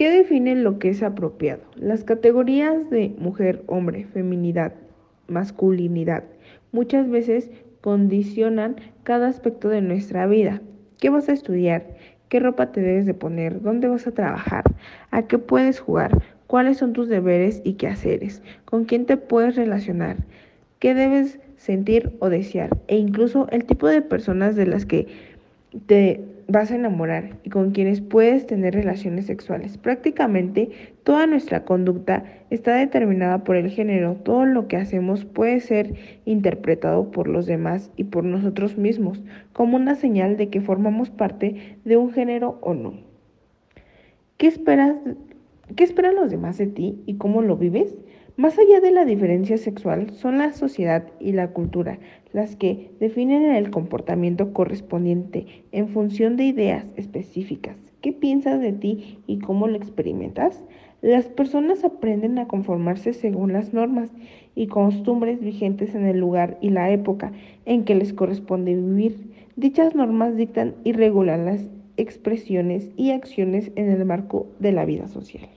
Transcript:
¿Qué define lo que es apropiado? Las categorías de mujer, hombre, feminidad, masculinidad muchas veces condicionan cada aspecto de nuestra vida. ¿Qué vas a estudiar? ¿Qué ropa te debes de poner? ¿Dónde vas a trabajar? ¿A qué puedes jugar? ¿Cuáles son tus deberes y quehaceres? ¿Con quién te puedes relacionar? ¿Qué debes sentir o desear? E incluso el tipo de personas de las que te vas a enamorar y con quienes puedes tener relaciones sexuales. Prácticamente toda nuestra conducta está determinada por el género. Todo lo que hacemos puede ser interpretado por los demás y por nosotros mismos como una señal de que formamos parte de un género o no. ¿Qué esperas? ¿Qué esperan los demás de ti y cómo lo vives? Más allá de la diferencia sexual, son la sociedad y la cultura las que definen el comportamiento correspondiente en función de ideas específicas. ¿Qué piensas de ti y cómo lo experimentas? Las personas aprenden a conformarse según las normas y costumbres vigentes en el lugar y la época en que les corresponde vivir. Dichas normas dictan y regulan las expresiones y acciones en el marco de la vida social.